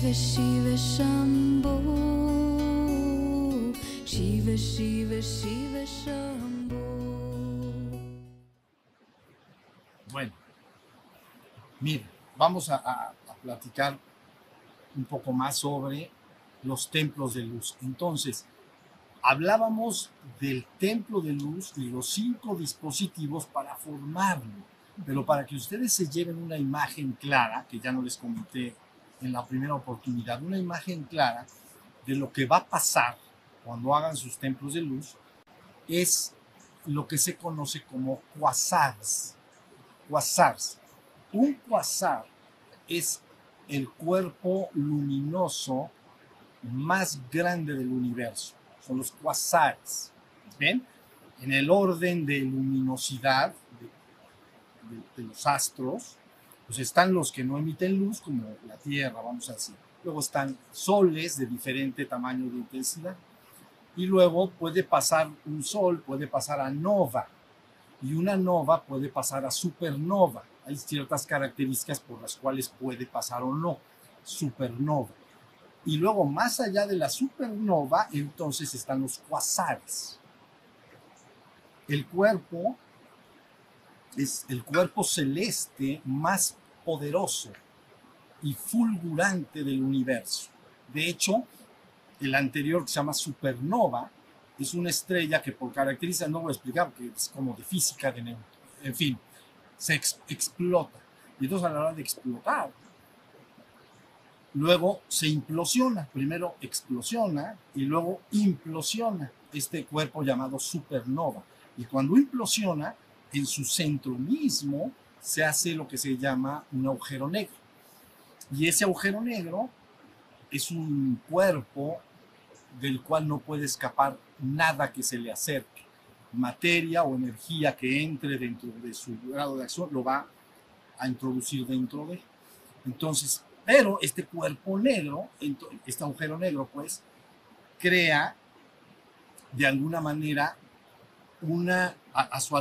Shiva Shiva Shambho Shiva Shiva Shiva Shambho Bueno, mire, vamos a, a- a platicar un poco más sobre los templos de luz. Entonces, hablábamos del templo de luz y los cinco dispositivos para formarlo. Pero para que ustedes se lleven una imagen clara, que ya no les comenté en la primera oportunidad, una imagen clara de lo que va a pasar cuando hagan sus templos de luz, es lo que se conoce como quasars. Quasars. Un quasar es el cuerpo luminoso más grande del universo. Son los quasars. ¿Ven? En el orden de luminosidad de los astros, pues están los que no emiten luz, como la Tierra, vamos a decir. Luego están soles de diferente tamaño de intensidad. Y luego puede pasar un sol, puede pasar a nova. Y una nova puede pasar a supernova. Hay ciertas características por las cuales puede pasar o no. Supernova. Y luego, más allá de la supernova, entonces están los quasares. El cuerpo es el cuerpo celeste más poderoso y fulgurante del universo. De hecho, el anterior que se llama supernova es una estrella que por características no voy a explicar porque es como de física de. En fin, se ex- explota. Y entonces a la hora de explotar, luego se implosiona. Primero explosiona y luego implosiona este cuerpo llamado supernova. Y cuando implosiona, en su centro mismo se hace lo que se llama un agujero negro. Y ese agujero negro es un cuerpo del cual no puede escapar nada que se le acerque. Materia o energía que entre dentro de su grado de acción lo va a introducir dentro de. Entonces, pero este cuerpo negro, este agujero negro, pues, crea de alguna manera una, a, su,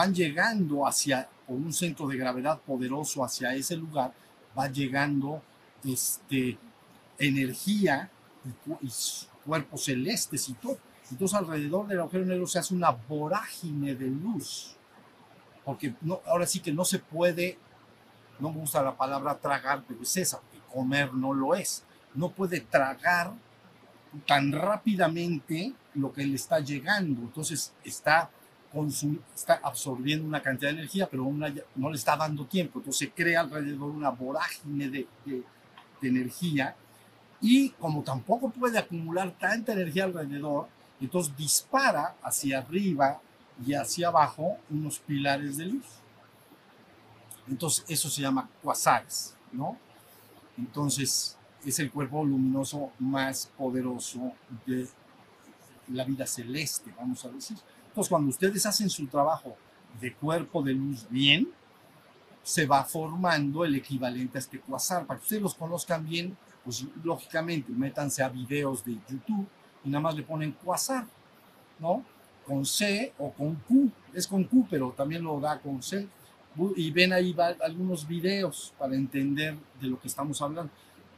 van llegando hacia, un centro de gravedad poderoso hacia ese lugar, va llegando este, energía y, y cuerpos celestes y todo. Entonces alrededor del agujero negro se hace una vorágine de luz, porque no, ahora sí que no se puede, no me gusta la palabra tragar, pero es esa, porque comer no lo es. No puede tragar tan rápidamente lo que le está llegando. Entonces está, está absorbiendo una cantidad de energía, pero una no le está dando tiempo. Entonces crea alrededor una vorágine de, de- energía y como tampoco puede acumular tanta energía alrededor, entonces dispara hacia arriba y hacia abajo unos pilares de luz. Entonces eso se llama quasares, ¿no? Entonces es el cuerpo luminoso más poderoso de la vida celeste, vamos a decir. Entonces, cuando ustedes hacen su trabajo de cuerpo de luz bien, se va formando el equivalente a este quasar. Para que ustedes los conozcan bien, pues lógicamente métanse a videos de YouTube y nada más le ponen quasar, ¿no? Con C o con Q. Es con Q, pero también lo da con C. Y ven ahí va- algunos videos para entender de lo que estamos hablando.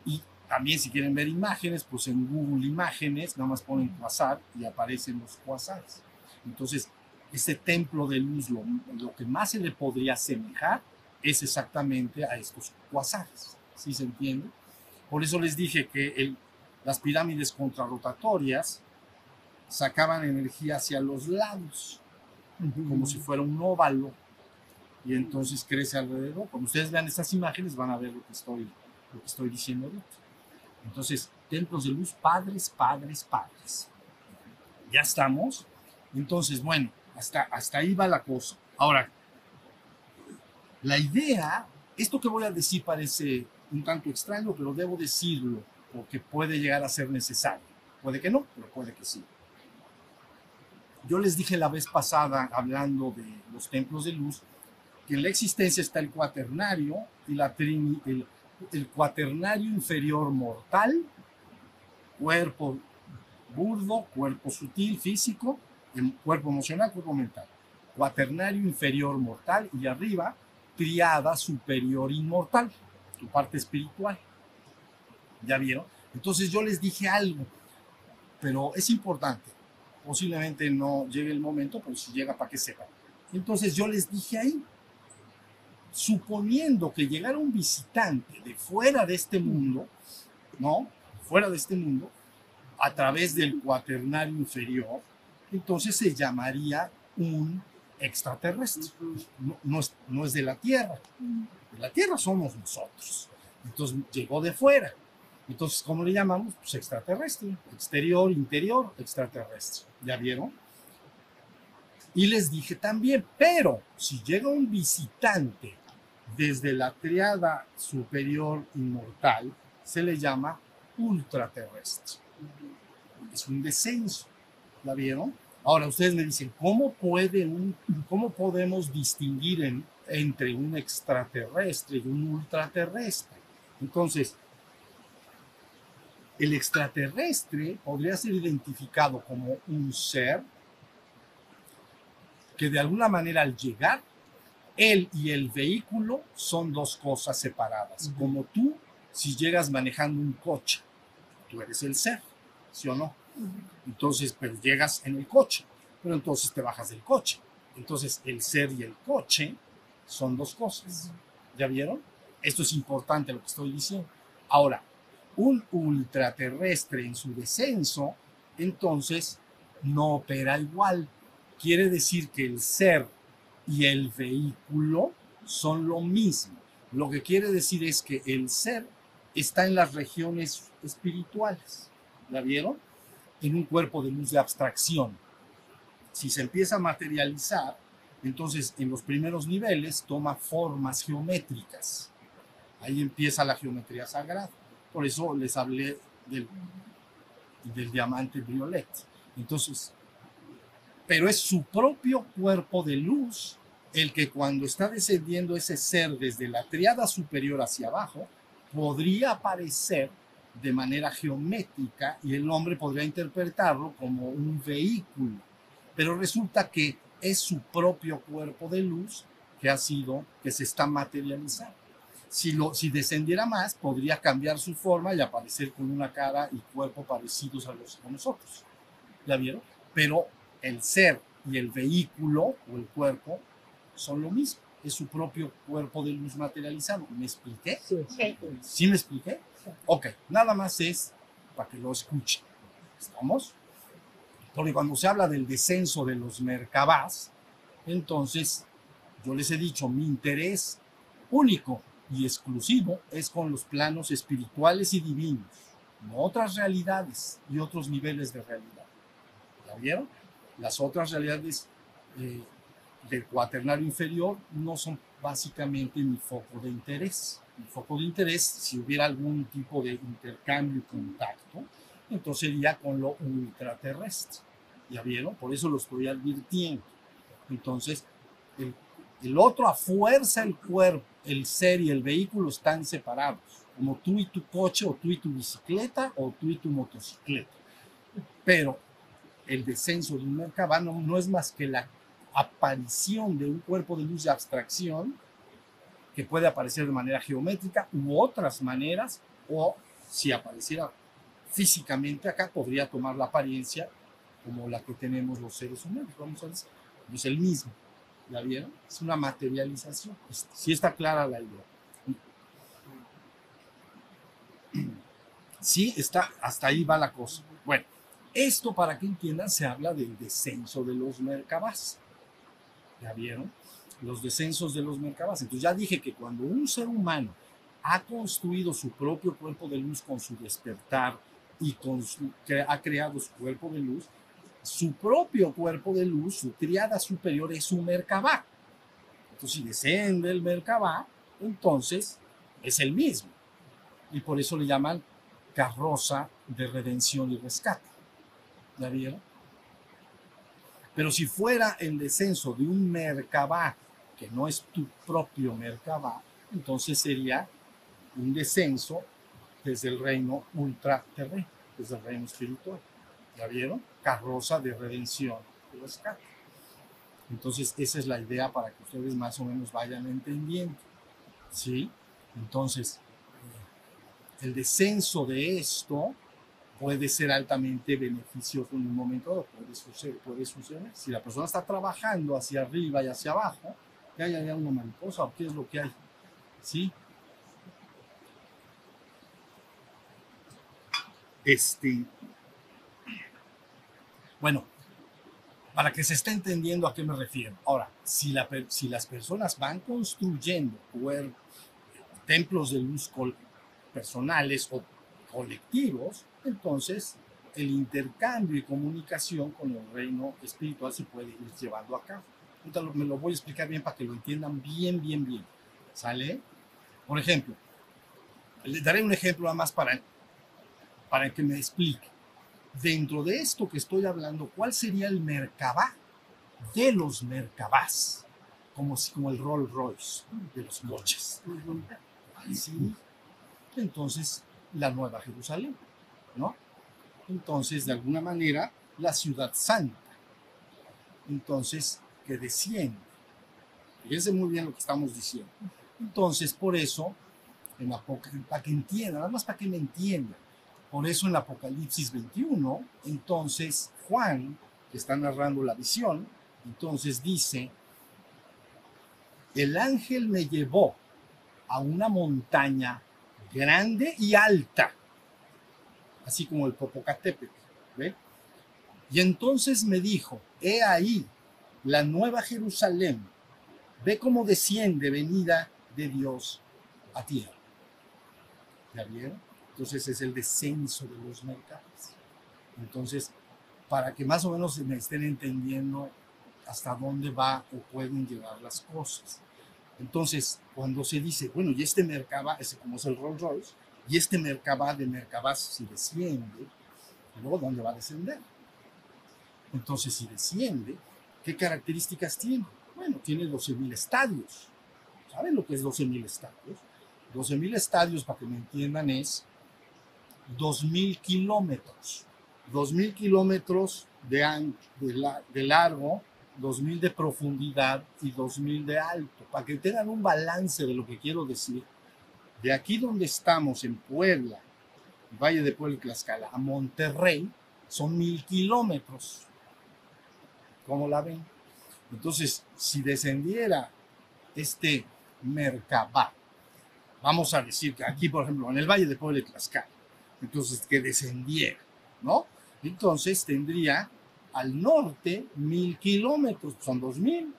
Y también si quieren ver imágenes, pues en Google Imágenes nada más ponen quasar y aparecen los quasars. Entonces, este templo de luz, lo, lo que más se le podría asemejar es exactamente a estos quasares. ¿Sí se entiende? Por eso les dije que el- las pirámides contrarrotatorias sacaban energía hacia los lados, como si fuera un óvalo, y entonces crece alrededor. Cuando ustedes vean estas imágenes van a ver lo que estoy, lo que estoy diciendo ahorita. Entonces, templos de luz, padres, padres, padres. Ya estamos. Entonces, bueno, hasta, hasta ahí va la cosa. Ahora, la idea, esto que voy a decir parece un tanto extraño, pero debo decirlo porque puede llegar a ser necesario. Puede que no, pero puede que sí. Yo les dije la vez pasada, hablando de los templos de luz, que en la existencia está el cuaternario y la trini- el, el cuaternario inferior mortal, cuerpo burdo, cuerpo sutil, físico, el cuerpo emocional, cuerpo mental. Cuaternario inferior mortal y arriba, triada superior inmortal. tu parte espiritual. ¿Ya vieron? Entonces yo les dije algo, pero es importante. Posiblemente no llegue el momento, pero si llega para que sepan. Entonces yo les dije ahí, suponiendo que llegara un visitante de fuera de este mundo, ¿no? Fuera de este mundo, a través del cuaternario inferior, entonces se llamaría un extraterrestre. No, es, no es de la Tierra. De la Tierra somos nosotros. Entonces llegó de fuera. Entonces, ¿cómo le llamamos? Pues extraterrestre. Exterior, interior, extraterrestre. ¿Ya vieron? Y les dije también, pero si llega un visitante desde la triada superior inmortal, se le llama ultraterrestre. Es un descenso. ¿La vieron? Ahora ustedes me dicen, ¿cómo, puede un, cómo podemos distinguir en, entre un extraterrestre y un ultraterrestre? Entonces, el extraterrestre podría ser identificado como un ser que de alguna manera al llegar, él y el vehículo son dos cosas separadas. Como tú, si llegas manejando un coche, tú eres el ser, ¿sí o no? Entonces, pero llegas en el coche, pero entonces te bajas del coche. Entonces, el ser y el coche son dos cosas. ¿Ya vieron? Esto es importante lo que estoy diciendo. Ahora, un ultraterrestre en su descenso, entonces no opera igual. Quiere decir que el ser y el vehículo son lo mismo. Lo que quiere decir es que el ser está en las regiones espirituales. ¿La vieron? En un cuerpo de luz de abstracción. Si se empieza a materializar, entonces en los primeros niveles toma formas geométricas. Ahí empieza la geometría sagrada. Por eso les hablé del, del diamante violet. Entonces, pero es su propio cuerpo de luz el que cuando está descendiendo ese ser desde la triada superior hacia abajo, podría aparecer de manera geométrica y el hombre podría interpretarlo como un vehículo. Pero resulta que es su propio cuerpo de luz que ha sido, que se está materializando. Si, lo, si descendiera más, podría cambiar su forma y aparecer con una cara y cuerpo parecidos a los a nosotros. ¿Ya vieron? Pero el ser y el vehículo o el cuerpo son lo mismo. Es su propio cuerpo de luz materializado. ¿Me expliqué? Sí. ¿Sí me expliqué? Ok, nada más es para que lo escuchen. ¿Estamos? Porque cuando se habla del descenso de los mercabás, entonces yo les he dicho, mi interés único y exclusivo es con los planos espirituales y divinos, no otras realidades y otros niveles de realidad. ¿Ya vieron? Las otras realidades eh, del cuaternario inferior no son básicamente mi foco de interés. Mi foco de interés, si hubiera algún tipo de intercambio y contacto, entonces sería con lo ultraterrestre. ¿Ya vieron? Por eso lo estoy advirtiendo. Entonces, el, el otro a fuerza el cuerpo, el ser y el vehículo están separados, como tú y tu coche, o tú y tu bicicleta, o tú y tu motocicleta. Pero el descenso de un Merkabah no, no es más que la aparición de un cuerpo de luz de abstracción que puede aparecer de manera geométrica u otras maneras, o si apareciera físicamente acá, podría tomar la apariencia como la que tenemos los seres humanos, vamos a decir, es el mismo. ¿Ya vieron? Es una materialización. Si está clara la idea. Sí, está, hasta ahí va la cosa. Bueno, esto para que entiendan se habla del descenso de los mercabás. ¿Ya vieron? Los descensos de los mercabás. Entonces ya dije que cuando un ser humano ha construido su propio cuerpo de luz con su despertar y con su, ha creado su cuerpo de luz, su propio cuerpo de luz, su triada superior es un Merkabah. Entonces, si desciende el Merkabah, entonces es el mismo. Y por eso le llaman carroza de redención y rescate. ¿Ya vieron? Pero si fuera el descenso de un Merkabah, no es tu propio Merkabah, entonces sería un descenso desde el reino ultraterreno, desde el reino espiritual. ¿Ya vieron? Carroza de redención. Entonces, esa es la idea para que ustedes más o menos vayan entendiendo. ¿Sí? Entonces, el descenso de esto puede ser altamente beneficioso en un momento dado, puede suceder, puede suceder. Si la persona está trabajando hacia arriba y hacia abajo, que hay allá una mariposa o qué es lo que hay, ¿sí? Este, bueno, para que se esté entendiendo a qué me refiero. Ahora, si, la, si las personas van construyendo templos de luz personales o colectivos, entonces el intercambio y comunicación con el reino espiritual se puede ir llevando a cabo. Me lo voy a explicar bien para que lo entiendan bien, bien, bien. ¿Sale? Por ejemplo, le daré un ejemplo nada más para, para que me explique. Dentro de esto que estoy hablando, ¿cuál sería el Merkabah de los Merkabás? Como, como el Rolls Royce de los coches. ¿Sí? Entonces, la Nueva Jerusalén, ¿no? Entonces, de alguna manera, la ciudad santa. Entonces, que desciende. Fíjense muy bien lo que estamos diciendo. Entonces, por eso, en para que entiendan, nada más para que me entiendan, por eso en Apocalipsis 21, entonces Juan, que está narrando la visión, entonces dice, el ángel me llevó a una montaña grande y alta, así como el Popocatépetl, ¿ve? Y entonces me dijo, he ahí la nueva Jerusalén, ve cómo desciende venida de Dios a tierra. ¿Ya vieron? Entonces es el descenso de los mercados. Entonces, para que más o menos me estén entendiendo hasta dónde va o pueden llevar las cosas. Entonces, cuando se dice, bueno, y este Merkabah, ese como es el Rolls Royce, y este Merkabah de Merkabah si desciende, luego ¿dónde va a descender? Entonces, si desciende, ¿qué características tiene? Bueno, tiene 12.000 estadios. ¿Saben lo que es 12.000 estadios? 12.000 estadios, para que me entiendan, es 2.000 kilómetros. 2.000 kilómetros de, de, de largo 2000 de profundidad y 2000 de alto, para que tengan un balance de lo que quiero decir. De aquí donde estamos, en Puebla, Valle de Puebla y Tlaxcala, a Monterrey, son mil kilómetros. ¿Cómo la ven? Entonces, si descendiera este Merkabah, vamos a decir que aquí, por ejemplo, en el Valle de Puebla y Tlaxcala, entonces que descendiera, ¿no? Entonces tendría al norte mil kilómetros, son dos mil,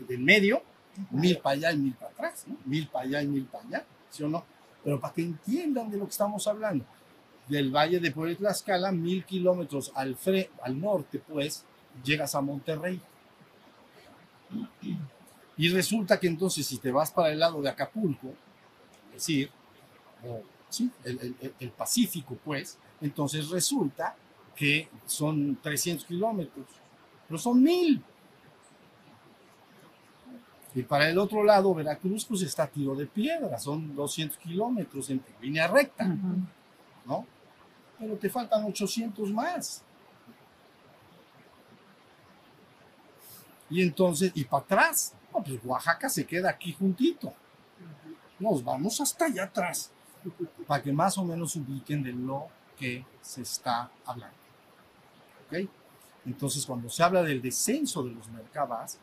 del medio, mil para allá y mil para atrás, mil para allá y mil para allá, ¿sí o no? Pero para que entiendan de lo que estamos hablando, del Valle de Puebla Tlaxcala, mil kilómetros al norte, pues, llegas a Monterrey. Y resulta que entonces si te vas para el lado de Acapulco, es decir, sí, el, el, el Pacífico, pues, entonces resulta que son 300 kilómetros, pero son mil. Y para el otro lado, Veracruz, pues está tiro de piedra, son 200 kilómetros en línea recta, ¿no? Pero te faltan 800 más. Y entonces, y para atrás, pues Oaxaca se queda aquí juntito. Nos vamos hasta allá atrás, para que más o menos ubiquen de lo que se está hablando. Entonces, cuando se habla del descenso de los mercados,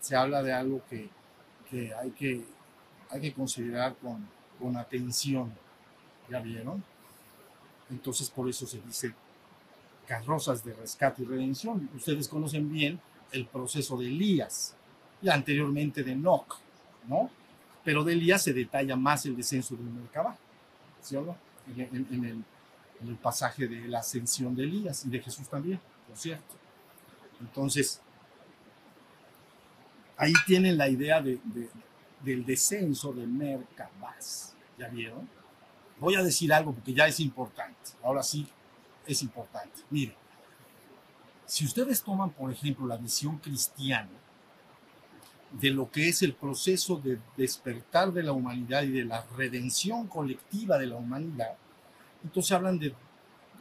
se habla de algo que, que, hay, que hay que considerar con, con atención. ¿Ya vieron? Entonces, por eso se dice carrozas de rescate y redención. Ustedes conocen bien el proceso de Elías y anteriormente de Enoch, ¿no? Pero de Elías se detalla más el descenso del mercado, ¿sí? En, el, pasaje de la ascensión de Elías y de Jesús también cierto? Entonces, ahí tienen la idea de, del descenso de Merkabás. ¿Ya vieron? Voy a decir algo porque ya es importante. Ahora sí, es importante. Miren, si ustedes toman, por ejemplo, la visión cristiana de lo que es el proceso de despertar de la humanidad y de la redención colectiva de la humanidad, entonces hablan de,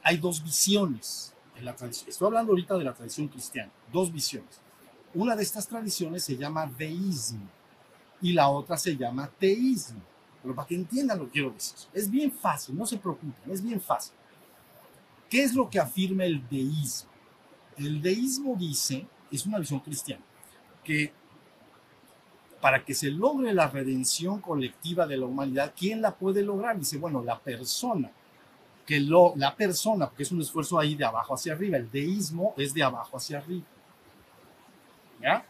hay dos visiones la tradición, estoy hablando ahorita de la tradición cristiana, dos visiones. Una de estas tradiciones se llama deísmo y la otra se llama teísmo. pero para que entiendan lo que quiero decir. Es bien fácil, no se preocupen, es bien fácil. ¿Qué es lo que afirma el deísmo? El deísmo dice, es una visión cristiana, que para que se logre la redención colectiva de la humanidad, ¿quién la puede lograr? Dice, bueno, la persona, que lo, la persona, porque es un esfuerzo ahí de abajo hacia arriba, el deísmo es de abajo hacia arriba. ¿Ya?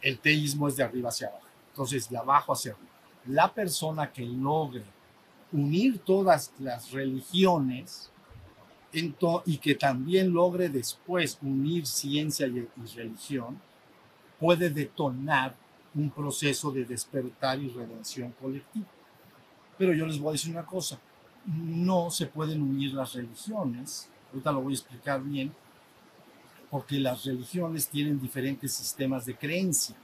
El teísmo es de arriba hacia abajo. Entonces, de abajo hacia arriba. La persona que logre unir todas las religiones y que también logre después unir ciencia y, y religión, puede detonar un proceso de despertar y redención colectiva. Pero yo les voy a decir una cosa, no se pueden unir las religiones, ahorita lo voy a explicar bien, porque las religiones tienen diferentes sistemas de creencia.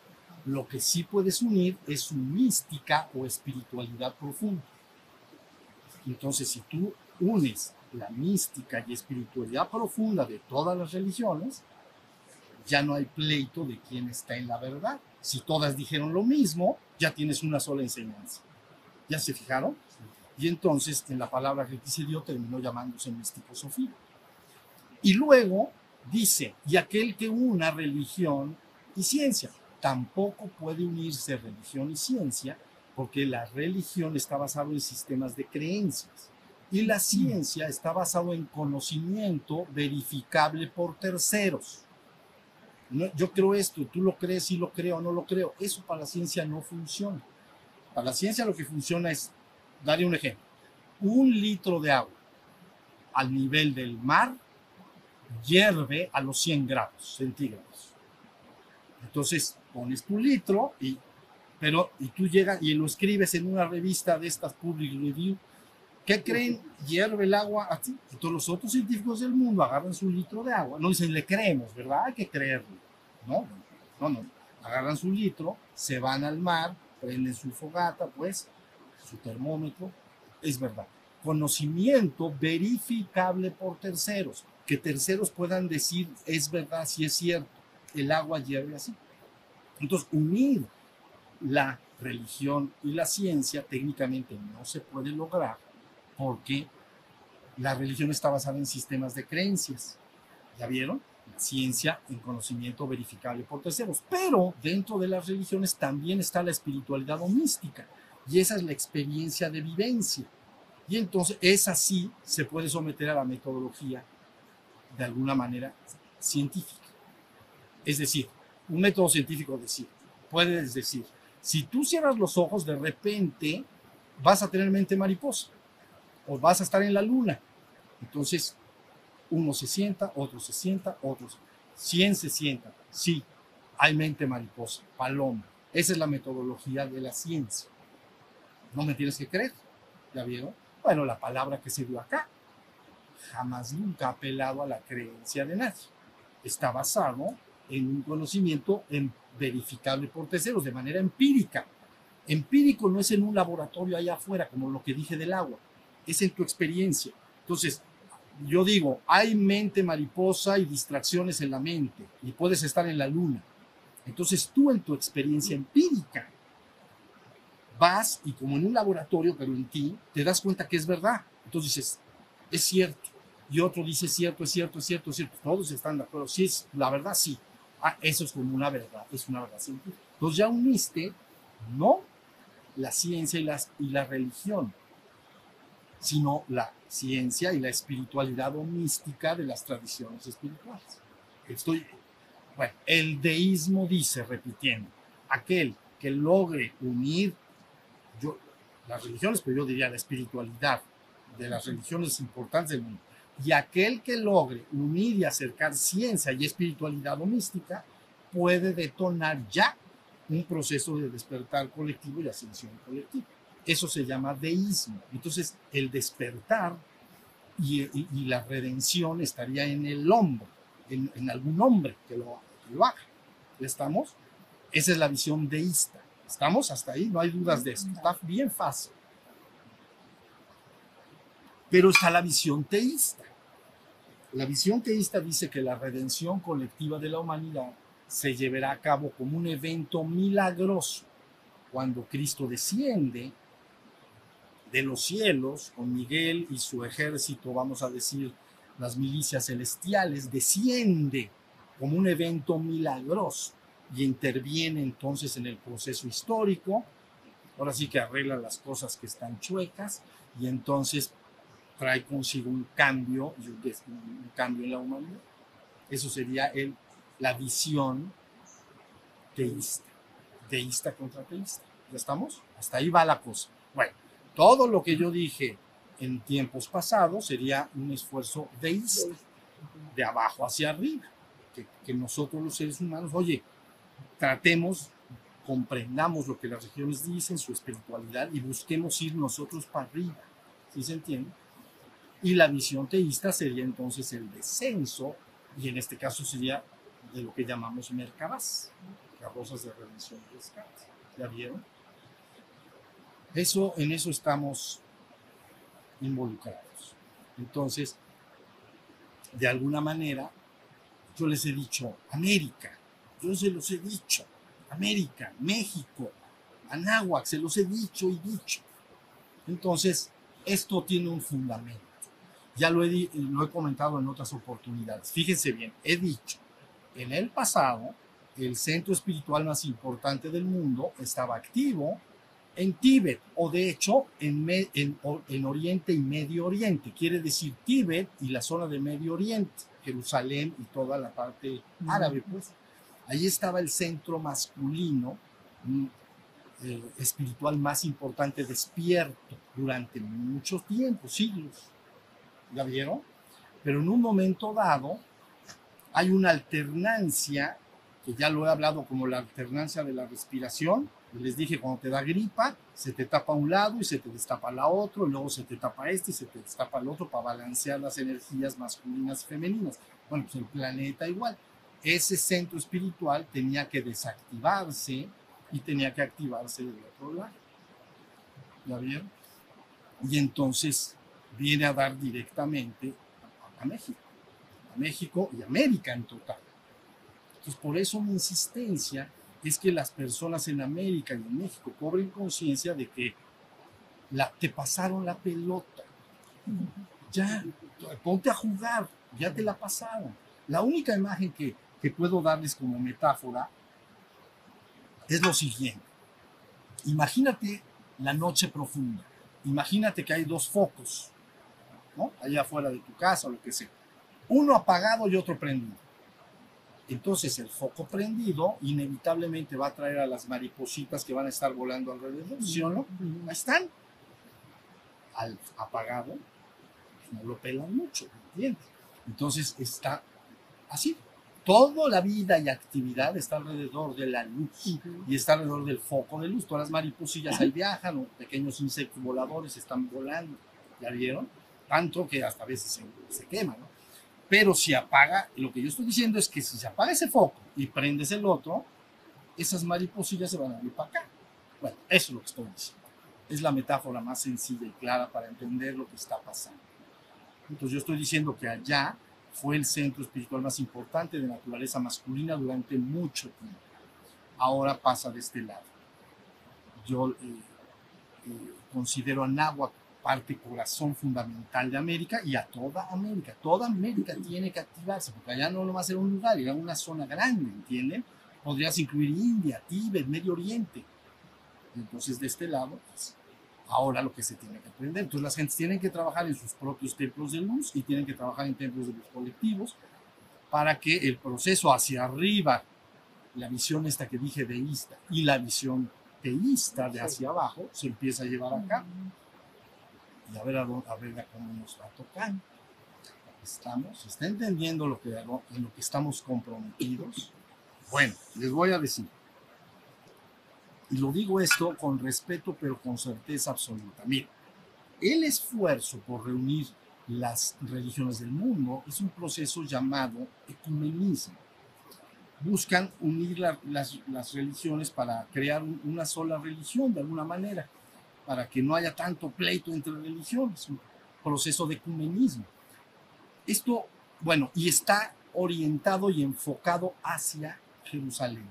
Lo que sí puedes unir es su mística o espiritualidad profunda. Entonces, si tú unes la mística y espiritualidad profunda de todas las religiones, ya no hay pleito de quién está en la verdad. Si todas dijeron lo mismo, ya tienes una sola enseñanza. ¿Ya se fijaron? Y entonces en la palabra que se dio terminó llamándose místico Sofía. Y luego dice, y aquel que una religión y ciencia, tampoco puede unirse religión y ciencia porque la religión está basada en sistemas de creencias y la ciencia está basada en conocimiento verificable por terceros. yo creo esto, tú lo crees, si lo creo no lo creo. Eso para la ciencia no funciona. Para la ciencia lo que funciona es, daré un ejemplo, un litro de agua al nivel del mar hierve a los 100 grados centígrados. Entonces pones tu litro y, pero, y tú llegas y lo escribes en una revista de estas public review ¿Qué creen? Hierve el agua así. todos los otros científicos del mundo agarran su litro de agua. No dicen, le creemos, ¿verdad? Hay que creerlo. No, no, no. Agarran su litro, se van al mar, prenden su fogata, pues, su termómetro. Es verdad. Conocimiento verificable por terceros. Que terceros puedan decir, es verdad, si es cierto, el agua hierve así. Entonces, unir la religión y la ciencia técnicamente no se puede lograr porque la religión está basada en sistemas de creencias. ¿Ya vieron? Ciencia en conocimiento verificable por terceros. Pero dentro de las religiones también está la espiritualidad o mística. Y esa es la experiencia de vivencia. Y entonces esa sí se puede someter a la metodología de alguna manera científica. Es decir, un método científico decir, puedes decir, si tú cierras los ojos, de repente vas a tener mente mariposa o vas a estar en la luna. Entonces, uno se sienta, otro se sienta, otros 100 se sientan. Sí, hay mente mariposa, paloma. Esa es la metodología de la ciencia. No me tienes que creer. ¿Ya vieron? Bueno, la palabra que se dio acá jamás nunca ha apelado a la creencia de nadie. Está basado en un conocimiento verificable por terceros, de manera empírica. Empírico no es en un laboratorio allá afuera, como lo que dije del agua es en tu experiencia. Entonces, yo digo, hay mente mariposa y distracciones en la mente y puedes estar en la luna. Entonces tú en tu experiencia empírica vas y como en un laboratorio, pero en ti, te das cuenta que es verdad. Entonces dices, es cierto. Y otro dice, es cierto, es cierto, es cierto, es cierto. Todos están de acuerdo. Sí, es la verdad, sí. Ah, eso es como una verdad, es una verdad científica. Entonces ya uniste, no la ciencia y, las, y la religión, sino la ciencia y la espiritualidad o mística de las tradiciones espirituales. Estoy, bueno, el deísmo dice, repitiendo, aquel que logre unir yo, las religiones, pero yo diría la espiritualidad de las religiones importantes del mundo, y aquel que logre unir y acercar ciencia y espiritualidad o mística, puede detonar ya un proceso de despertar colectivo y ascensión colectiva. Eso se llama deísmo. Entonces, el despertar y, la redención estaría en el hombre, en, algún hombre que lo, lo haga. ¿Estamos? Esa es la visión deísta. ¿Estamos hasta ahí? No hay dudas de esto. Está bien fácil. Pero está la visión teísta. La visión teísta dice que la redención colectiva de la humanidad se llevará a cabo como un evento milagroso cuando Cristo desciende de los cielos, con Miguel y su ejército, vamos a decir, las milicias celestiales, desciende como un evento milagroso y interviene entonces en el proceso histórico. Ahora sí que arregla las cosas que están chuecas y entonces trae consigo un cambio, cambio en la humanidad. Eso sería el, la visión teísta, teísta contra teísta. ¿Ya estamos? Hasta ahí va la cosa. Todo lo que yo dije en tiempos pasados sería un esfuerzo deísta, de abajo hacia arriba, que, nosotros los seres humanos, oye, tratemos, comprendamos lo que las religiones dicen, su espiritualidad, y busquemos ir nosotros para arriba. ¿Sí se entiende? Y la visión teísta sería entonces el descenso, y en este caso sería de lo que llamamos Merkabás, carrozas de redención y rescate. ¿Ya vieron? Eso, en eso estamos involucrados. Entonces, de alguna manera, yo les he dicho, América, yo se los he dicho, América, México, Anáhuac, se los he dicho y dicho. Entonces, esto tiene un fundamento. Ya lo he, lo he comentado en otras oportunidades. Fíjense bien, he dicho, en el pasado, el centro espiritual más importante del mundo estaba activo en Tíbet, o de hecho en, en, en, Oriente y Medio Oriente. Quiere decir Tíbet y la zona de Medio Oriente, Jerusalén y toda la parte árabe, pues. Ahí estaba el centro masculino mm, eh, espiritual más importante despierto durante muchos tiempos, siglos. ¿Ya vieron? Pero en un momento dado hay una alternancia, que ya lo he hablado como la alternancia de la respiración. Les dije, cuando te da gripa, se te tapa un lado y se te destapa la otro, y luego se te tapa este y se te destapa el otro para balancear las energías masculinas y femeninas. Bueno, pues el planeta igual ese centro espiritual tenía que desactivarse y tenía que activarse del otro lado. ¿Ya vieron? Y entonces viene a dar directamente a, México, a México y América en total. Entonces, por eso mi insistencia es que las personas en América y en México cobren conciencia de que la, te pasaron la pelota. Ya, ponte a jugar, ya te la pasaron. La única imagen que, que puedo darles como metáfora es lo siguiente. Imagínate la noche profunda. Imagínate que hay dos focos, ¿no? Allá afuera de tu casa o lo que sea. Uno apagado y otro prendido. Entonces el foco prendido inevitablemente va a traer a las maripositas que van a estar volando alrededor, ¿sí o no? Ahí están. Al apagado, no lo pelan mucho, ¿entiendes? Entonces está así, toda la vida y actividad está alrededor de la luz y está alrededor del foco de luz. Todas las mariposillas ahí viajan, o pequeños insectos voladores están volando. ¿Ya vieron? Tanto que hasta a veces se, se quema, ¿no? Pero si apaga, lo que yo estoy diciendo es que si se apaga ese foco y prendes el otro, esas mariposillas se van a ir para acá. Bueno, eso es lo que estoy diciendo. Es la metáfora más sencilla y clara para entender lo que está pasando. Entonces yo estoy diciendo que allá fue el centro espiritual más importante de naturaleza masculina durante mucho tiempo. Ahora pasa de este lado. Yo eh, eh, considero a Náhuatl parte corazón fundamental de América y a toda América. Toda América tiene que activarse, porque allá no va a ser un lugar, era una zona grande, ¿entienden? Podrías incluir India, Tíbet, Medio Oriente. Entonces, de este lado, pues, ahora lo que se tiene que aprender. Entonces las gentes tienen que trabajar en sus propios templos de luz y tienen que trabajar en templos de luz colectivos para que el proceso hacia arriba, la visión esta que dije deísta y la visión teísta de hacia abajo, se empieza a llevar acá. Y a ver a, a ver cómo nos va a tocar. Estamos, ¿está entendiendo lo que, en lo que estamos comprometidos? Bueno, les voy a decir. Y lo digo esto con respeto, pero con certeza absoluta. Mira, el esfuerzo por reunir las religiones del mundo es un proceso llamado ecumenismo. Buscan unir la, las, las, religiones para crear una sola religión de alguna manera, para que no haya tanto pleito entre religiones, un proceso de ecumenismo. Esto, bueno, y está orientado y enfocado hacia Jerusalén.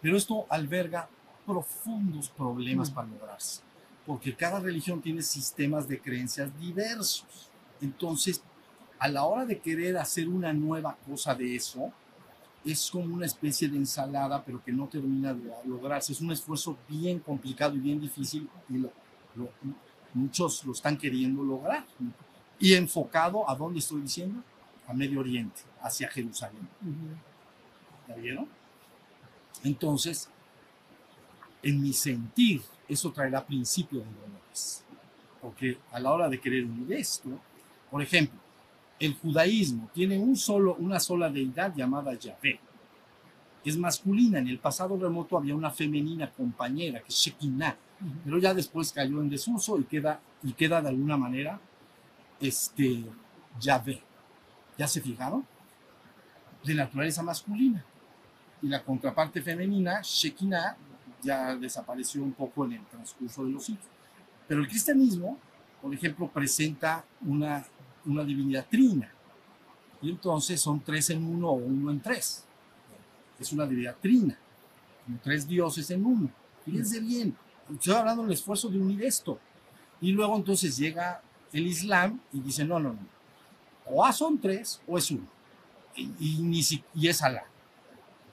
Pero esto alberga profundos problemas para lograrse. porque cada religión tiene sistemas de creencias diversos. Entonces, a la hora de querer hacer una nueva cosa de eso, es como una especie de ensalada, pero que no termina de lograrse. Es un esfuerzo bien complicado y bien difícil y lo, lo, muchos lo están queriendo lograr. Y enfocado a dónde estoy diciendo? A Medio Oriente, hacia Jerusalén. ¿Ya vieron? Entonces, en mi sentir, eso traerá principio de dolores. Porque a la hora de querer unir esto, por ejemplo, el judaísmo tiene un solo, una sola deidad llamada Yahvé. Es masculina. En el pasado remoto había una femenina compañera, que es Shekinah, pero ya después cayó en desuso y queda, y queda de alguna manera este, Yahvé. ¿Ya se fijaron? De naturaleza masculina. Y la contraparte femenina, Shekinah, ya desapareció un poco en el transcurso de los siglos. Pero el cristianismo, por ejemplo, presenta una, una divinidad trina. Y entonces son tres en uno o uno en tres. Es una divinidad trina, como tres dioses en uno. Fíjense bien, estoy hablando del esfuerzo de unir esto. Y luego entonces llega el Islam y dice, no, no, no. O son tres o es uno. Y, y, y es Alá.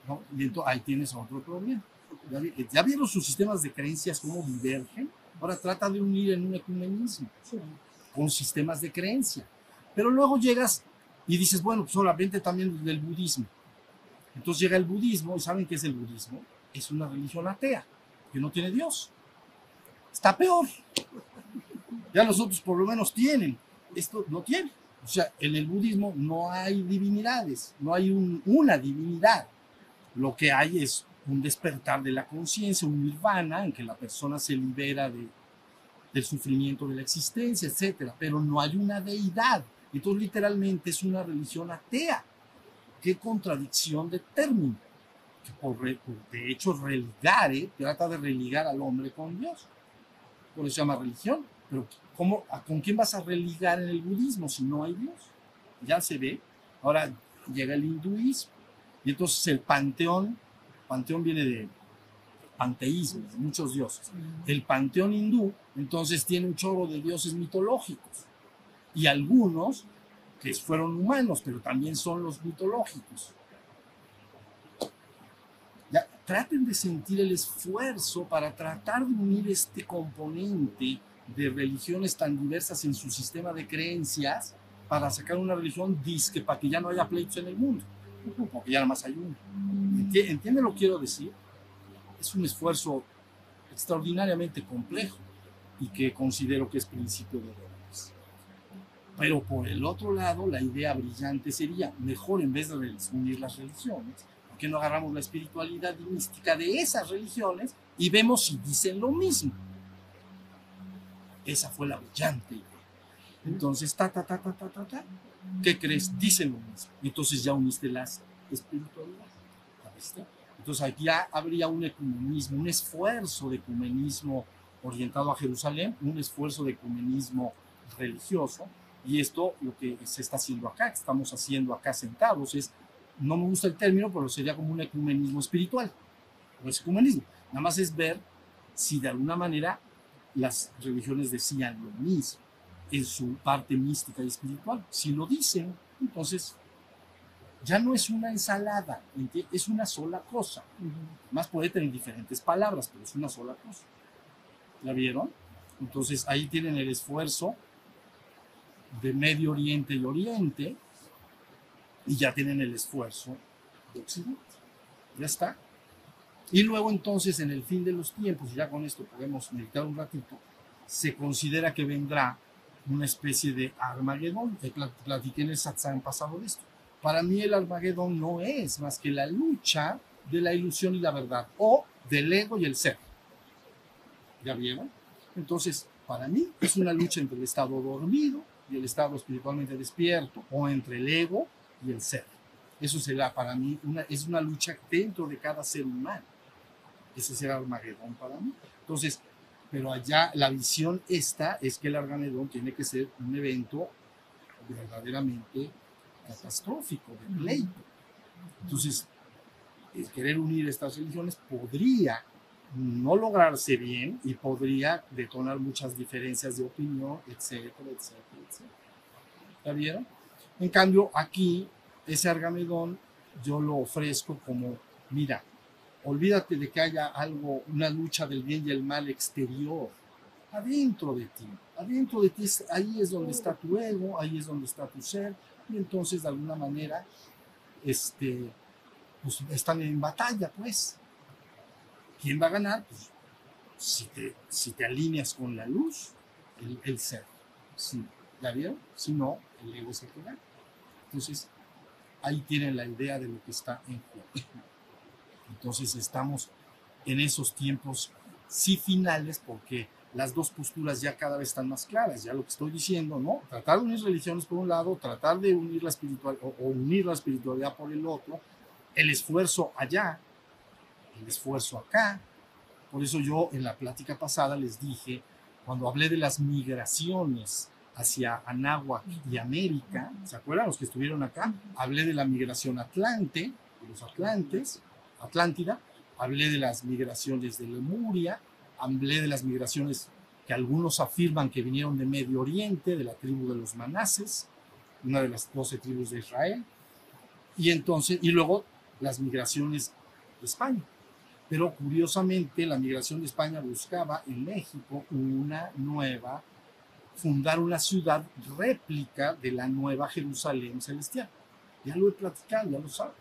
¿no? Y entonces ahí tienes otro problema. ¿Ya, ¿Ya, vieron sus sistemas de creencias cómo divergen? Ahora trata de unir en un ecumenismo sí. con sistemas de creencia. Pero luego llegas y dices, bueno, pues solamente también del budismo. Entonces llega el budismo y ¿saben qué es el budismo? Es una religión atea, que no tiene Dios. Está peor. Ya los otros por lo menos tienen. Esto no tiene. O sea, en el budismo no hay divinidades, no hay un, una divinidad. Lo que hay es un despertar de la conciencia, un nirvana en que la persona se libera de, del sufrimiento de la existencia, etc. Pero no hay una deidad. Entonces, literalmente es una religión atea. Qué contradicción de término. Que por, por, de hecho, religare trata de religar al hombre con Dios. Por eso se llama religión. Pero, ¿cómo, ¿con quién vas a religar en el budismo si no hay Dios? Ya se ve. Ahora llega el hinduismo. Y entonces el panteón panteón viene de panteísmo, de muchos dioses. El panteón hindú, entonces, tiene un chorro de dioses mitológicos. Y algunos que fueron humanos, pero también son los mitológicos. Ya, traten de sentir el esfuerzo para tratar de unir este componente de religiones tan diversas en su sistema de creencias para sacar una religión disque para que ya no haya pleitos en el mundo porque ya nada más hay uno. ¿Entiende lo que quiero decir? Es un esfuerzo extraordinariamente complejo y que considero que es principio de. Pero por el otro lado, la idea brillante sería, mejor en vez de unir las religiones, ¿por qué no agarramos la espiritualidad y mística de esas religiones y vemos si dicen lo mismo? Esa fue la brillante idea. Entonces, ta, ta, ta, ta, ta, ta, ta. ¿Qué crees? Dicen lo mismo. Entonces ya uniste las espiritualidades. Entonces aquí ya habría un ecumenismo, un esfuerzo de ecumenismo orientado a Jerusalén, un esfuerzo de ecumenismo religioso. Y esto lo que se está haciendo acá, que estamos haciendo acá sentados, es, no me gusta el término, pero sería como un ecumenismo espiritual. O es ecumenismo. Nada más es ver si de alguna manera las religiones decían lo mismo en su parte mística y espiritual. Si lo dicen, entonces ya no es una ensalada, es una sola cosa. Más puede tener diferentes palabras, pero es una sola cosa. ¿La vieron? Entonces ahí tienen el esfuerzo de Medio Oriente y Oriente y ya tienen el esfuerzo de Occidente. Ya está. Y luego entonces en el fin de los tiempos, y ya con esto podemos meditar un ratito, se considera que vendrá una especie de Armagedón. Platiqué en el satsang pasado de esto. Para mí el Armagedón no es más que la lucha de la ilusión y la verdad, o del ego y el ser. ¿Ya vieron? Entonces, para mí es una lucha entre el estado dormido y el estado espiritualmente despierto, o entre el ego y el ser. Eso será para mí, una, es una lucha dentro de cada ser humano. Ese será Armagedón para mí. Entonces, pero allá la visión esta es que el Armagedón tiene que ser un evento verdaderamente catastrófico, de pleito. Entonces, el querer unir estas religiones podría no lograrse bien y podría detonar muchas diferencias de opinión, etcétera, etcétera, etcétera. ¿Ya vieron? En cambio, aquí, ese argamedón, yo lo ofrezco como, mira, olvídate de que haya algo, una lucha del bien y el mal exterior, adentro de ti, adentro de ti, ahí es donde está tu ego, ahí es donde está tu ser, y entonces de alguna manera, este, pues están en batalla, pues. ¿Quién va a ganar? Pues si te, si te alineas con la luz, el, el ser. Si, ¿La vieron? Si no, el ego se queda. Entonces, ahí tienen la idea de lo que está en juego. Entonces, estamos en esos tiempos, sí finales, porque las dos posturas ya cada vez están más claras, ya lo que estoy diciendo, ¿no? Tratar de unir religiones por un lado, tratar de unir la espiritual o, o unir la espiritualidad por el otro, el esfuerzo allá, el esfuerzo acá. Por eso yo en la plática pasada les dije, cuando hablé de las migraciones hacia Anáhuac y América, ¿se acuerdan los que estuvieron acá? Hablé de la migración atlante, de los atlantes, Atlántida, hablé de las migraciones de Lemuria, hablé de las migraciones que algunos afirman que vinieron de Medio Oriente, de la tribu de los Manases, una de las doce tribus de Israel, y entonces, y luego las migraciones de España. Pero curiosamente la migración de España buscaba en México una nueva, fundar una ciudad réplica de la nueva Jerusalén celestial. Ya lo he platicado, ya lo saben.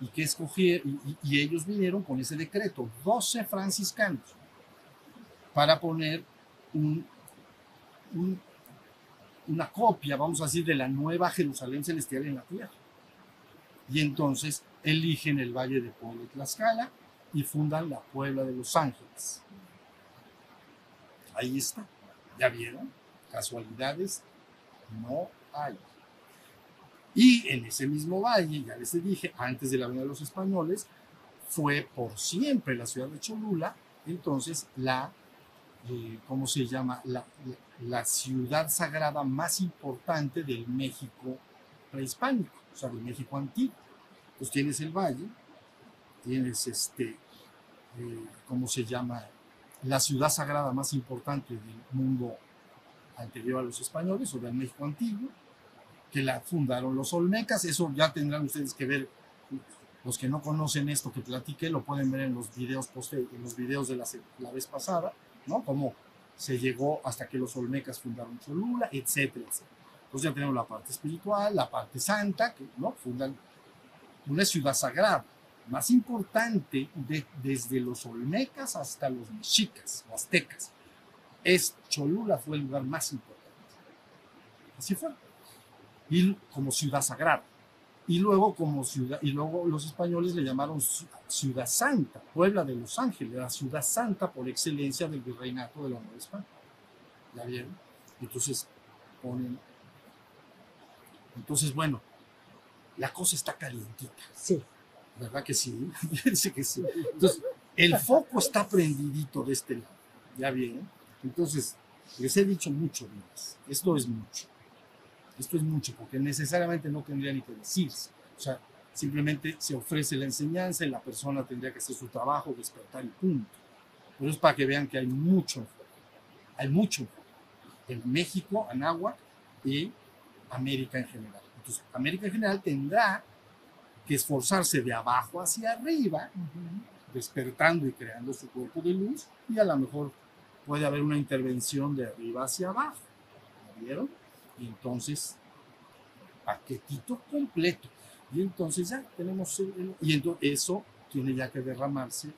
Y que escogieron, y, ellos vinieron con ese decreto, 12 franciscanos, para poner un, un, una copia, vamos a decir, de la nueva Jerusalén celestial en la tierra. Y entonces eligen el valle de Puebla y Tlaxcala y fundan la Puebla de Los Ángeles. Ahí está. ¿Ya vieron? Casualidades no hay. Y en ese mismo valle, ya les dije, antes de la venida de los españoles, fue por siempre la ciudad de Cholula, entonces la, eh, ¿cómo se llama? La, la, ciudad sagrada más importante del México prehispánico, o sea, del México antiguo. Pues tienes el valle, tienes este, eh, ¿cómo se llama? La ciudad sagrada más importante del mundo anterior a los españoles o del México antiguo, que la fundaron los olmecas. Eso ya tendrán ustedes que ver. Los que no conocen esto que platiqué lo pueden ver en los videos, en los videos de la, la vez pasada, ¿no? Cómo se llegó hasta que los olmecas fundaron Cholula, etcétera, etcétera. Entonces ya tenemos la parte espiritual, la parte santa, que ¿no? fundan una ciudad sagrada, más importante de, desde los olmecas hasta los mexicas o aztecas. Es Cholula fue el lugar más importante. Así fue. Y como ciudad sagrada. Y luego como ciudad y luego los españoles le llamaron ciudad santa, Puebla de Los Ángeles, la ciudad santa por excelencia del virreinato de la Nueva España. ¿Ya vieron? Entonces entonces, bueno, la cosa está calientita. Sí. ¿Verdad que sí? Dice que sí. Entonces, el foco está prendidito de este lado. ¿Ya bien? Entonces, les he dicho mucho más. Esto es mucho. Esto es mucho, porque necesariamente no tendría ni que decirse. O sea, simplemente se ofrece la enseñanza y la persona tendría que hacer su trabajo, despertar y punto. Pero es para que vean que hay mucho. Hay mucho. En México, Anáhuac y América en general. Entonces, América en general tendrá que esforzarse de abajo hacia arriba, uh -huh. despertando y creando su cuerpo de luz, y a lo mejor puede haber una intervención de arriba hacia abajo. ¿Vieron? Y entonces, paquetito completo. Y entonces ya tenemos, el, y entonces eso tiene ya que derramarse.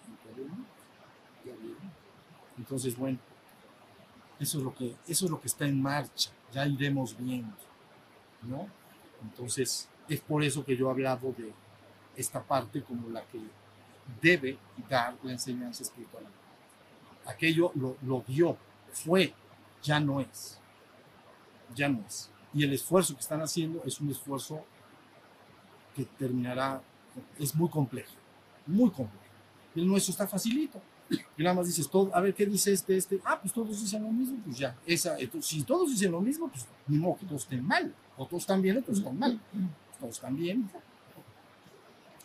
Entonces, bueno, eso es, lo que, eso es lo que está en marcha, ya iremos viendo. ¿no? Entonces, es por eso que yo he hablado de esta parte como la que debe dar la enseñanza espiritual. Aquello lo, lo dio, fue, ya no es. Ya no es. Y el esfuerzo que están haciendo es un esfuerzo que terminará, es muy complejo, muy complejo. El nuestro está facilito. Y nada más dices, todo, a ver, ¿qué dice este, este? Ah, pues todos dicen lo mismo, pues ya. Esa, entonces, si todos dicen lo mismo, pues ni modo que todos estén mal. O todos están bien, otros están mal. Todos bien.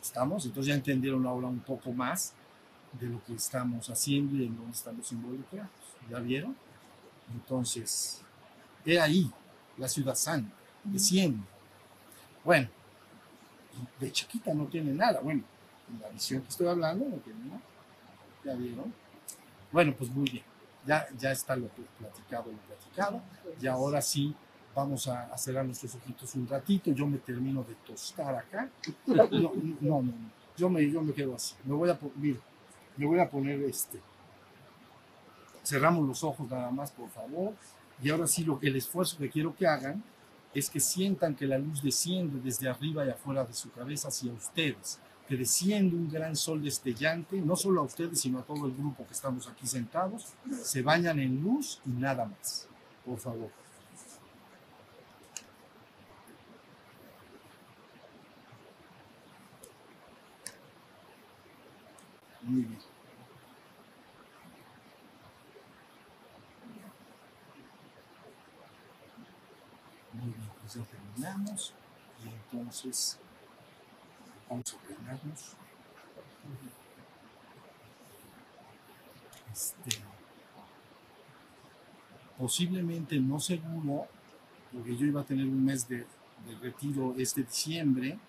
Estamos, entonces ya entendieron ahora un poco más de lo que estamos haciendo y en dónde estamos involucrados. ¿Ya vieron? Entonces, he ahí la ciudad santa, desciende. Bueno, de chiquita no tiene nada. Bueno, en la visión que estoy hablando no tiene nada. ¿Ya vieron? Bueno, pues muy bien. Ya, ya está lo platicado, lo platicado. Y ahora sí vamos a, cerrar nuestros ojitos un ratito. Yo me termino de tostar acá. No, no, no. Yo, me, yo me quedo así. Me voy a, me voy a poner este. Cerramos los ojos nada más, por favor. Y ahora sí, lo, el esfuerzo que quiero que hagan es que sientan que la luz desciende desde arriba y afuera de su cabeza hacia ustedes, que desciende un gran sol destellante, no solo a ustedes, sino a todo el grupo que estamos aquí sentados, se bañan en luz y nada más, por favor. Muy bien. Muy bien, pues ya terminamos. Y entonces vamos a peinarnos. Este, posiblemente no seguro, porque yo iba a tener un mes de, de retiro este diciembre,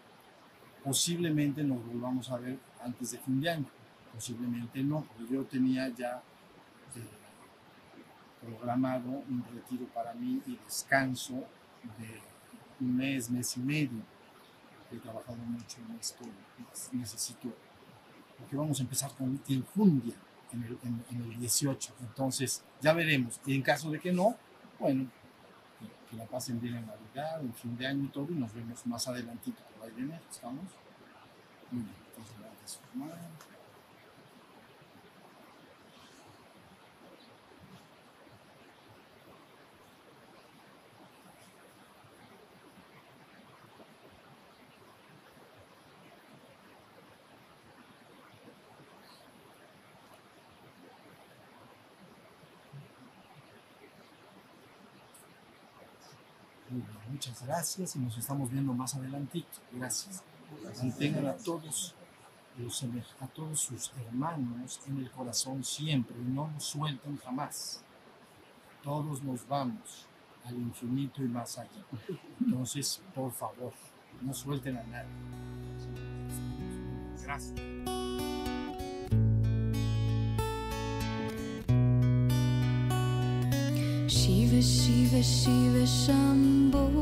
posiblemente nos volvamos a ver antes de fin de año. Posiblemente no, porque yo tenía ya eh, programado un retiro para mí y descanso de un mes, mes y medio. He trabajado mucho en esto, necesito, porque vamos a empezar con infundia en el, en, el 18. Entonces, ya veremos. Y en caso de que no, bueno, que, la pasen bien en Navidad, en fin de año y todo, y nos vemos más adelantito por ahí de enero. ¿Estamos desformar. muchas gracias y nos estamos viendo más adelantito. Gracias. Mantengan a todos, los, a todos sus hermanos en el corazón siempre y no nos suelten jamás. Todos nos vamos al infinito y más allá. Entonces, por favor, no suelten a nadie. Gracias. Shiva, Shiva, Shiva.